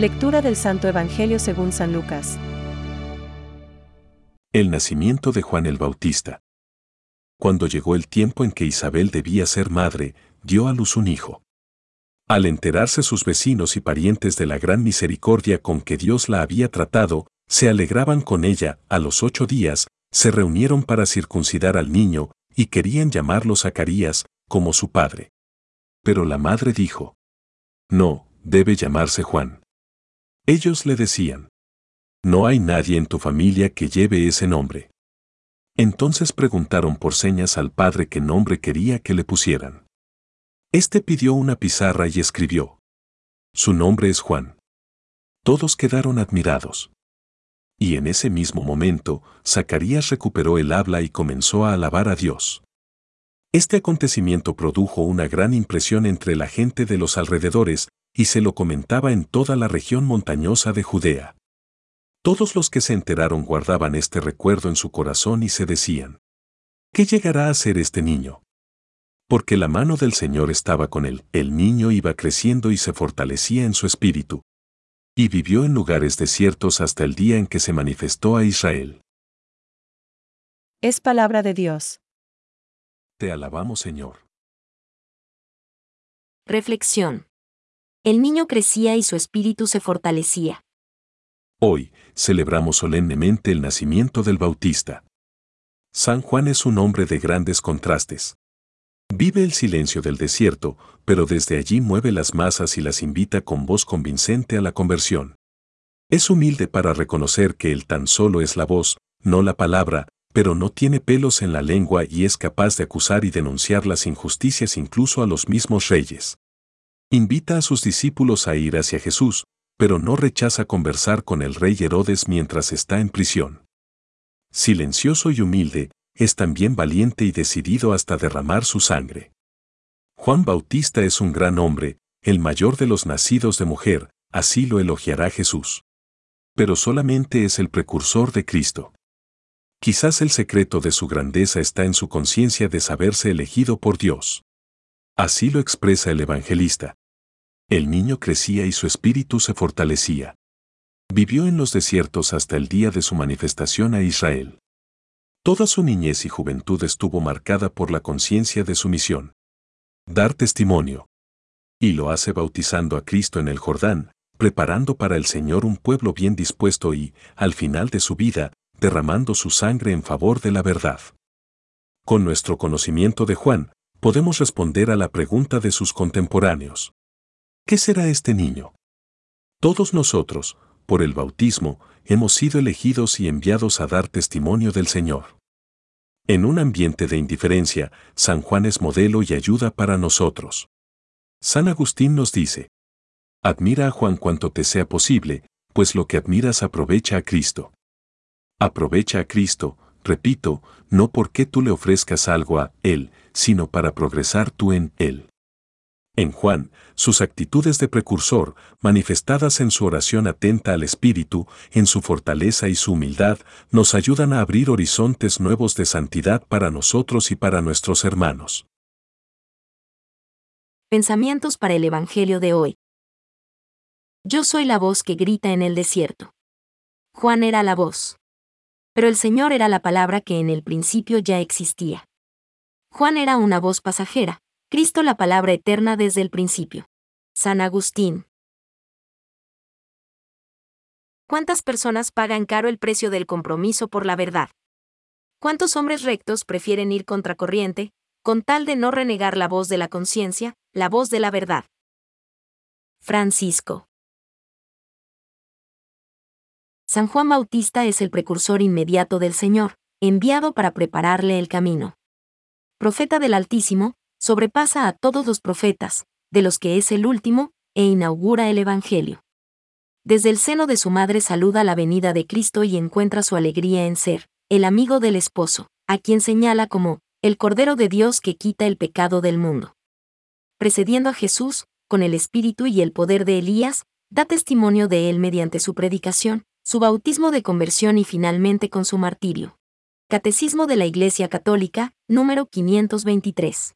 Lectura del Santo Evangelio según San Lucas. El nacimiento de Juan el Bautista. Cuando llegó el tiempo en que Isabel debía ser madre, dio a luz un hijo. Al enterarse sus vecinos y parientes de la gran misericordia con que Dios la había tratado, se alegraban con ella, a los ocho días, se reunieron para circuncidar al niño, y querían llamarlo Zacarías, como su padre. Pero la madre dijo, No, debe llamarse Juan. Ellos le decían, No hay nadie en tu familia que lleve ese nombre. Entonces preguntaron por señas al padre qué nombre quería que le pusieran. Este pidió una pizarra y escribió. Su nombre es Juan. Todos quedaron admirados. Y en ese mismo momento, Zacarías recuperó el habla y comenzó a alabar a Dios. Este acontecimiento produjo una gran impresión entre la gente de los alrededores, y se lo comentaba en toda la región montañosa de Judea. Todos los que se enteraron guardaban este recuerdo en su corazón y se decían, ¿qué llegará a ser este niño? Porque la mano del Señor estaba con él, el niño iba creciendo y se fortalecía en su espíritu. Y vivió en lugares desiertos hasta el día en que se manifestó a Israel. Es palabra de Dios. Te alabamos, Señor. Reflexión. El niño crecía y su espíritu se fortalecía. Hoy celebramos solemnemente el nacimiento del Bautista. San Juan es un hombre de grandes contrastes. Vive el silencio del desierto, pero desde allí mueve las masas y las invita con voz convincente a la conversión. Es humilde para reconocer que él tan solo es la voz, no la palabra, pero no tiene pelos en la lengua y es capaz de acusar y denunciar las injusticias incluso a los mismos reyes. Invita a sus discípulos a ir hacia Jesús, pero no rechaza conversar con el rey Herodes mientras está en prisión. Silencioso y humilde, es también valiente y decidido hasta derramar su sangre. Juan Bautista es un gran hombre, el mayor de los nacidos de mujer, así lo elogiará Jesús. Pero solamente es el precursor de Cristo. Quizás el secreto de su grandeza está en su conciencia de saberse elegido por Dios. Así lo expresa el evangelista. El niño crecía y su espíritu se fortalecía. Vivió en los desiertos hasta el día de su manifestación a Israel. Toda su niñez y juventud estuvo marcada por la conciencia de su misión. Dar testimonio. Y lo hace bautizando a Cristo en el Jordán, preparando para el Señor un pueblo bien dispuesto y, al final de su vida, derramando su sangre en favor de la verdad. Con nuestro conocimiento de Juan, podemos responder a la pregunta de sus contemporáneos. ¿Qué será este niño? Todos nosotros, por el bautismo, hemos sido elegidos y enviados a dar testimonio del Señor. En un ambiente de indiferencia, San Juan es modelo y ayuda para nosotros. San Agustín nos dice, Admira a Juan cuanto te sea posible, pues lo que admiras aprovecha a Cristo. Aprovecha a Cristo, repito, no porque tú le ofrezcas algo a Él, sino para progresar tú en Él. En Juan, sus actitudes de precursor, manifestadas en su oración atenta al Espíritu, en su fortaleza y su humildad, nos ayudan a abrir horizontes nuevos de santidad para nosotros y para nuestros hermanos. Pensamientos para el Evangelio de hoy. Yo soy la voz que grita en el desierto. Juan era la voz. Pero el Señor era la palabra que en el principio ya existía. Juan era una voz pasajera, Cristo la palabra eterna desde el principio. San Agustín. ¿Cuántas personas pagan caro el precio del compromiso por la verdad? ¿Cuántos hombres rectos prefieren ir contracorriente, con tal de no renegar la voz de la conciencia, la voz de la verdad? Francisco. San Juan Bautista es el precursor inmediato del Señor, enviado para prepararle el camino. Profeta del Altísimo, sobrepasa a todos los profetas, de los que es el último, e inaugura el Evangelio. Desde el seno de su madre saluda la venida de Cristo y encuentra su alegría en ser, el amigo del esposo, a quien señala como, el Cordero de Dios que quita el pecado del mundo. Precediendo a Jesús, con el espíritu y el poder de Elías, da testimonio de él mediante su predicación, su bautismo de conversión y finalmente con su martirio. Catecismo de la Iglesia Católica, número 523.